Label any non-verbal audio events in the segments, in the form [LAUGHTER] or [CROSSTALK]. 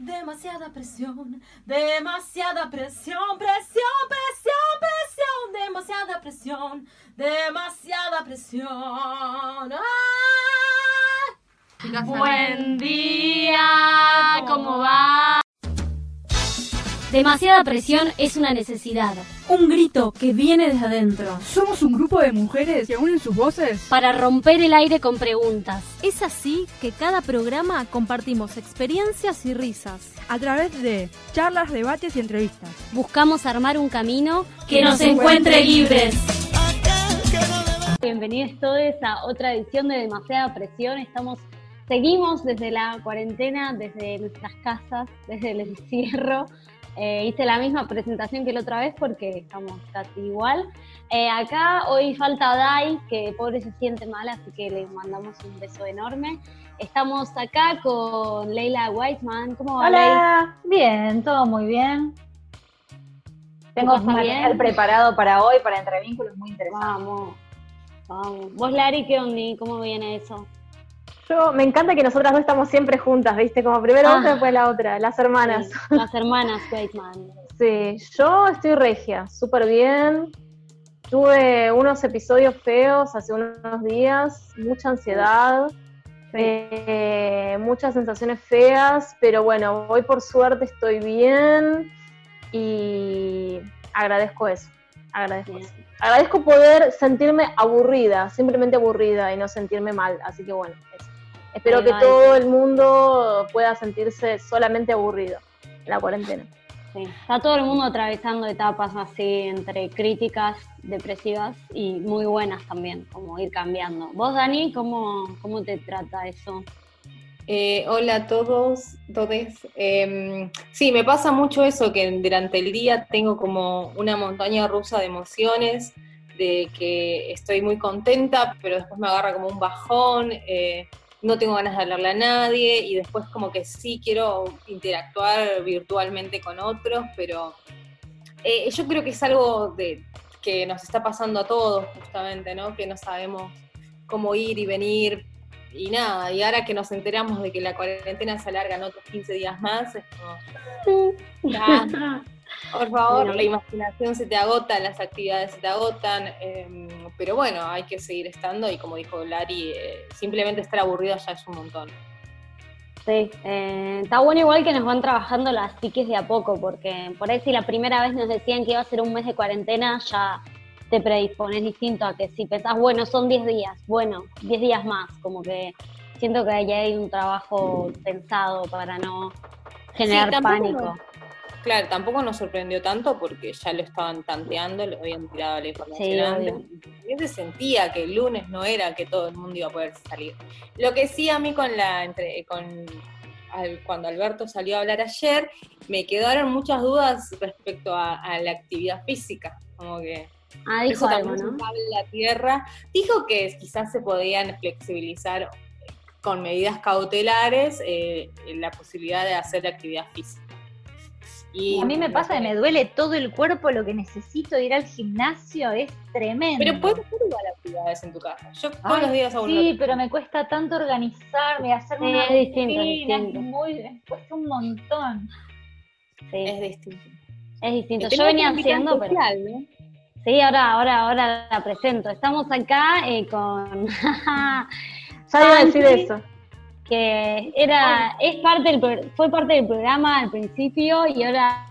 Demasiada presión, demasiada presión, presión, presión, presión, demasiada presión, demasiada presión. ¡Ah! Buen día, ¿cómo va? Demasiada presión es una necesidad. Un grito que viene desde adentro. Somos un grupo de mujeres que unen sus voces Para romper el aire con preguntas. Es así que cada programa compartimos experiencias y risas. a través de charlas, debates y entrevistas. Buscamos armar un camino Que nos encuentre libres. Bienvenidos todos a otra edición de Demasiada Presión. Estamos, seguimos desde la cuarentena, desde nuestras casas, desde el encierro. Eh, hice la misma presentación que la otra vez porque estamos casi igual. Eh, acá hoy falta Dai, que pobre se siente mal, así que le mandamos un beso enorme. Estamos acá con Leila Weisman. ¿Cómo va, Leila? Hola, bien, todo muy bien. Tengo un bien? material preparado para hoy, para entrevínculos muy interesantes. Vamos, vamos. Vos, Lari, ¿qué onda? ¿Cómo viene eso? Yo, me encanta que nosotras dos estamos siempre juntas, ¿viste? Como primero Ah. otra, después la otra, las hermanas. Sí, las hermanas Weisman. [LAUGHS] Sí, yo estoy regia, súper bien. Tuve unos episodios feos hace unos días, mucha ansiedad, eh, muchas sensaciones feas, pero bueno, hoy por suerte estoy bien y agradezco eso, agradezco eso. Agradezco poder sentirme aburrida, simplemente aburrida y no sentirme mal, así que bueno, eso. Espero Ahí que todo el mundo pueda sentirse solamente aburrido en la cuarentena. Sí, está todo el mundo atravesando etapas así entre críticas, depresivas y muy buenas también, como ir cambiando. Vos, Dani, ¿cómo, cómo te trata eso? Eh, hola a todos, todes. Em, sí, me pasa mucho eso, que durante el día tengo como una montaña rusa de emociones, de que estoy muy contenta, pero después me agarra como un bajón, eh, no tengo ganas de hablarle a nadie y después como que sí quiero interactuar virtualmente con otros, pero eh, yo creo que es algo de, que nos está pasando a todos justamente, ¿no? Que no sabemos cómo ir y venir y nada, y ahora que nos enteramos de que la cuarentena se alarga en otros 15 días más, es como, ya, [LAUGHS] por favor, Bueno. la imaginación se te agota, las actividades se te agotan, em, pero bueno, hay que seguir estando y como dijo Lari, eh, simplemente estar aburrido ya es un montón. Sí, eh, está bueno igual que nos van trabajando las psiques de a poco, porque por ahí si la primera vez nos decían que iba a ser un mes de cuarentena, ya te predispones distinto a que si pensás, bueno, son 10 días, bueno, 10 días más, como que siento que ahí hay un trabajo pensado para no generar pánico. Claro, tampoco nos sorprendió tanto porque ya lo estaban tanteando, lo habían tirado la información Sí, antes. se sentía que el lunes no era que todo el mundo iba a poder salir. Lo que sí a mí con la entre, con al- cuando Alberto salió a hablar ayer, me quedaron muchas dudas respecto a, a la actividad física. Como que Ah, dijo eso algo, también ¿no? la tierra. Dijo que quizás se podían flexibilizar con medidas cautelares eh, la posibilidad de hacer actividad física. Y A mí me pasa que me duele todo el cuerpo, lo que necesito ir al gimnasio es tremendo. Pero puedes hacer igual actividades en tu casa. Yo todos Ay, los días hago Sí, pero me cuesta tanto organizarme, hacerme Sí, una es distinto, rutina, es distinto. muy, me cuesta un montón. Sí, es distinto. es distinto. Yo venía haciendo, pero... Sí, ahora, ahora, ahora la presento. Estamos acá eh, con Ya iba a decir eso. Que era, es parte del, pro- fue parte del programa al principio y ahora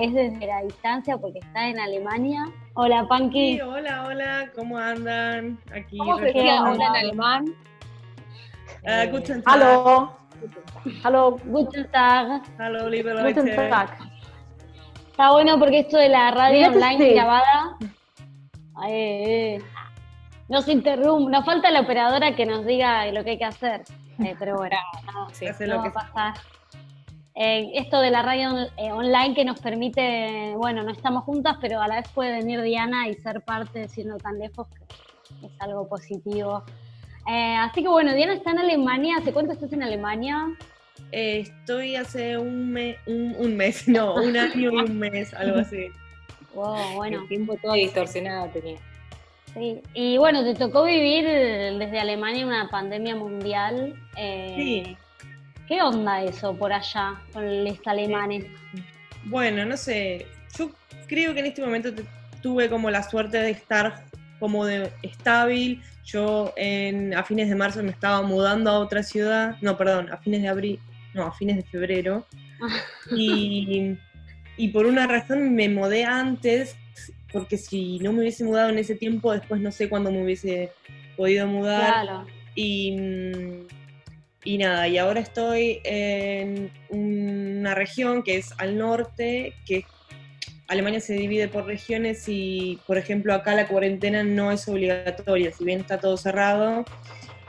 es desde la distancia porque está en Alemania. Hola, Panky. Sí, hola, hola, ¿cómo andan? Aquí. ¿Cómo se ¿Qué decía hola en alemán? Ah, Eh, guten Tag. Hallo, hallo, Guten Tag. Hallo, liebe guten Leute. Tag. Está bueno porque esto de la radio online sí. grabada eh, eh, nos interrumpe. Nos falta la operadora que nos diga lo que hay que hacer. Eh, pero bueno, no, [LAUGHS] Sí. No lo va que a pasar. Eh, esto de la radio on- eh, online que nos permite, bueno, no estamos juntas, pero a la vez puede venir Diana y ser parte siendo tan lejos, que es algo positivo. Eh, así que bueno, Diana está en Alemania. ¿Hace cuánto estás en Alemania? Eh, estoy hace un, me- un, un mes, no, un año y un mes, algo así. [LAUGHS] Wow, bueno. El tiempo todo distorsionado tenía. Sí, y bueno, te tocó vivir desde Alemania una pandemia mundial. eh, Sí. ¿Qué onda eso por allá con los alemanes? Bueno, no sé, yo creo que en este momento tuve como la suerte de estar como de estable. Yo en, a fines de marzo me estaba mudando a otra ciudad, no, perdón, a fines de abril, no, a fines de febrero. [LAUGHS] Y, y por una razón me mudé antes, porque si no me hubiese mudado en ese tiempo, después no sé cuándo me hubiese podido mudar. Claro. Y, y nada, y ahora estoy en una región que es al norte, que Alemania se divide por regiones y, por ejemplo, acá la cuarentena no es obligatoria, si bien está todo cerrado,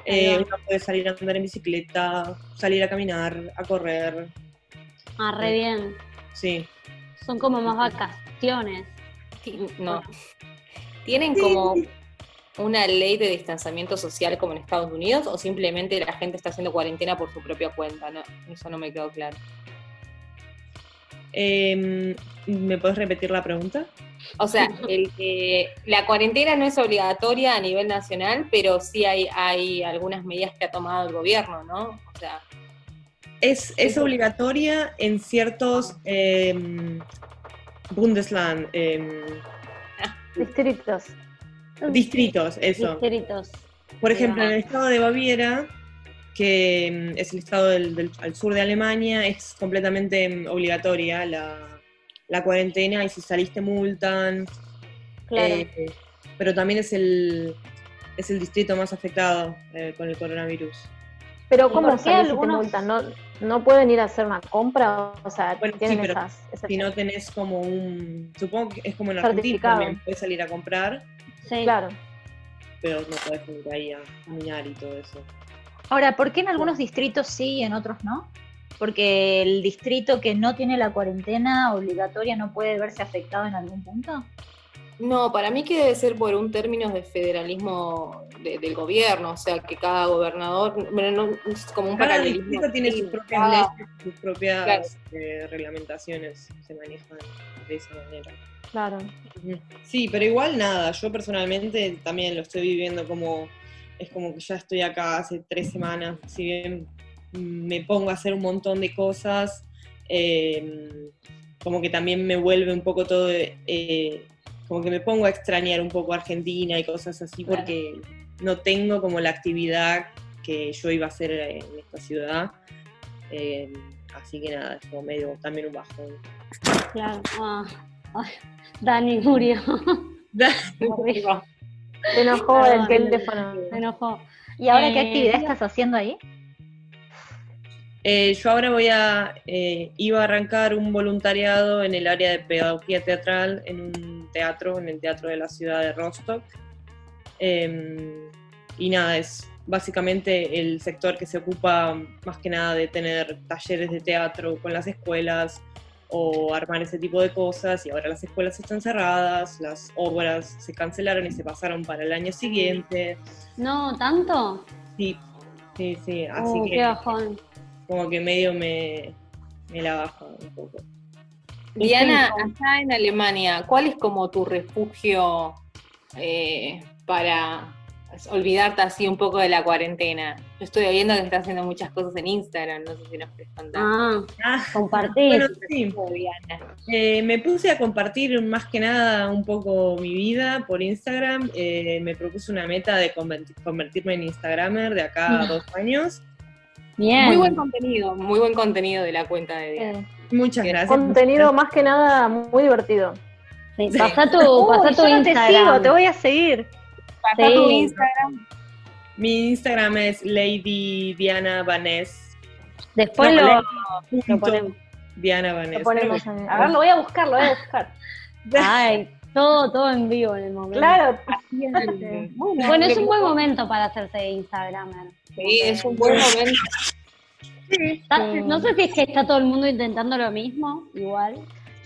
eh, uno puede salir a andar en bicicleta, salir a caminar, a correr, Ah, re bien. sí. Son como más vacaciones. No. [LAUGHS] ¿Tienen como una ley de distanciamiento social como en Estados Unidos o simplemente la gente está haciendo cuarentena por su propia cuenta? No, eso no me quedó claro. Em, ¿Me puedes repetir la pregunta? O sea, el que la cuarentena no es obligatoria a nivel nacional, pero sí hay, hay algunas medidas que ha tomado el gobierno, ¿no? O sea, Es, es obligatoria en ciertos em, Bundesland, em, Distritos. distritos, eso. Distritos. Por ejemplo, en el estado de Baviera, que mm, es el estado del, del- al sur de Alemania, es completamente mm, obligatoria la, la cuarentena y si saliste multan. Claro. eh, pero también es el, es el distrito más afectado eh, con el coronavirus. Pero ¿Y ¿cómo por qué salís si te algunos- multan? ¿No, ¿No pueden ir a hacer una compra? O sea, Bueno, sí, tienen pero esas, Si no tenés como un. Supongo que es como en Argentina también, puedes salir a comprar, sí. Claro. pero no podés ir ahí a caminar y todo eso. Ahora, ¿por qué en algunos distritos sí y en otros no? Porque el distrito que no tiene la cuarentena obligatoria no puede verse afectado en algún punto. No, para mí que debe ser por un término de federalismo de- del gobierno, o sea, que cada gobernador, bueno, no, es como un Cada paralelismo. tiene sus propias cada- leyes, sus propias Claro. eh, reglamentaciones, se manejan de esa manera. Claro. Sí, pero igual nada, yo personalmente también lo estoy viviendo como, es como que ya estoy acá hace tres semanas, si bien me pongo a hacer un montón de cosas, eh, como que también me vuelve un poco todo, eh, como que me pongo a extrañar un poco Argentina y cosas así, Claro. porque no tengo como la actividad que yo iba a hacer en esta ciudad. Eh, así que nada, es como medio también un bajón. Claro. Ah, ay, Dani murió. [LAUGHS] Se enojó el teléfono. Me enojó. ¿Y ahora qué Eh, actividad estás haciendo ahí? Eh, yo ahora voy a, eh, iba a arrancar un voluntariado en el área de pedagogía teatral en un teatro, en el teatro de la ciudad de Rostock. Eh, y nada, es básicamente el sector que se ocupa más que nada de tener talleres de teatro con las escuelas o armar ese tipo de cosas. Y ahora las escuelas están cerradas, las obras se cancelaron y se pasaron para el año siguiente. No, ¿tanto? Sí, sí, sí. Así Uh, que qué bajón. como que medio me, me la baja un poco. Diana, acá en Alemania, ¿cuál es como tu refugio eh, para olvidarte así un poco de la cuarentena? Yo estoy viendo que estás haciendo muchas cosas en Instagram, no sé si nos querés contar. Ah, Ah, compartir. bueno, sí, Diana. eh, me puse a compartir más que nada un poco mi vida por Instagram. Eh, me propuse una meta de converti- convertirme en Instagramer de acá a [LAUGHS] dos años. Bien. Muy buen contenido, muy buen contenido de la cuenta de Diana. Eh, Muchas gracias. contenido más que nada muy divertido. Sí. Pasá tu, pasá tu yo no te Instagram. sigo, te voy a seguir. Pasá Sí. tu Instagram. Mi Instagram es Lady Diana Vaness. Después No, lo, ponemos. Diana Vaness. Lo ponemos en- A ver, lo voy a buscar, lo voy a buscar. [LAUGHS] Ay, todo, todo en vivo en el momento. Claro. Bueno, es un buen momento para hacerse Instagramer. Sí, es un buen momento. No sé si es que está todo el mundo intentando lo mismo, igual.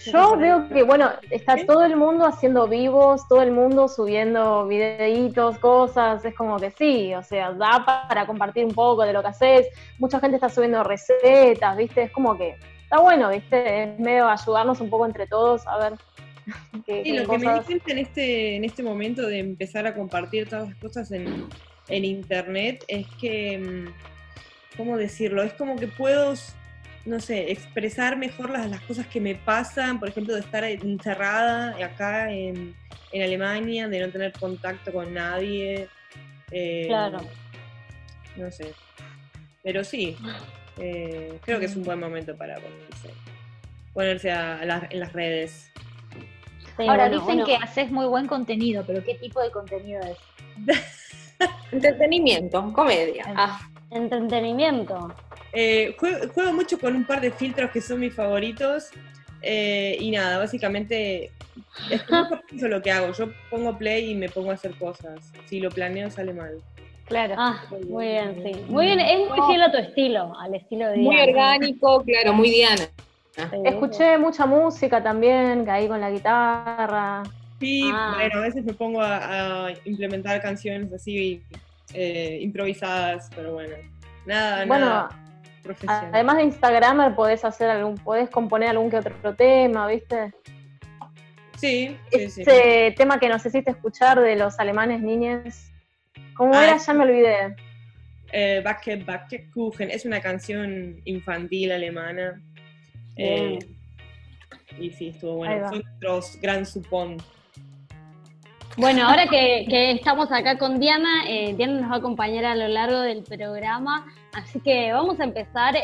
Yo veo que, bueno, está todo el mundo haciendo vivos, todo el mundo subiendo videitos, cosas, es como que sí, o sea, da para compartir un poco de lo que haces, mucha gente está subiendo recetas, ¿viste? Es como que está bueno, ¿viste? Es medio ayudarnos un poco entre todos a ver [LAUGHS] qué, Sí, qué lo que me di cuenta en este, en este momento de empezar a compartir todas las cosas en, en internet es que, mm, ¿cómo decirlo? Es como que puedo, no sé, expresar mejor las, las cosas que me pasan, por ejemplo, de estar encerrada acá en, en Alemania, de no tener contacto con nadie. eh, Claro. No sé. Pero sí, eh, creo que es un buen momento para ponerse, ponerse a- a las- en las redes. Sí, Ahora bueno, dicen bueno. que haces muy buen contenido, pero ¿qué tipo de contenido es? [LAUGHS] Entretenimiento, comedia. Ah, Entretenimiento. Eh, juego, juego mucho con un par de filtros que son mis favoritos. eh, y nada, básicamente es [LAUGHS] que lo que hago. Yo pongo play y me pongo a hacer cosas. Si lo planeo sale mal. Claro. Ah, muy bien, sí. Muy bien, es muy fiel a tu estilo, al estilo de muy Diana. orgánico, claro, muy Diana. Sí, Escuché mucha música también, caí con la guitarra. Sí, Ah. bueno, a veces me pongo a, a implementar canciones así eh, improvisadas, pero bueno. Nada, Bueno, nada. Además de Instagramer podés hacer algún, podés componer algún que otro tema, ¿viste? sí, sí, sí. Ese tema que nos hiciste escuchar de los alemanes niñes. ¿Cómo Ah, era? Ya me olvidé. Eh, Backe, Backe Kuchen es una canción infantil alemana. Eh, y sí, estuvo bueno. Fue nuestro gran supón. Bueno, ahora que, estamos acá con Diana, eh, Diana nos va a acompañar a lo largo del programa, así que vamos a empezar eh,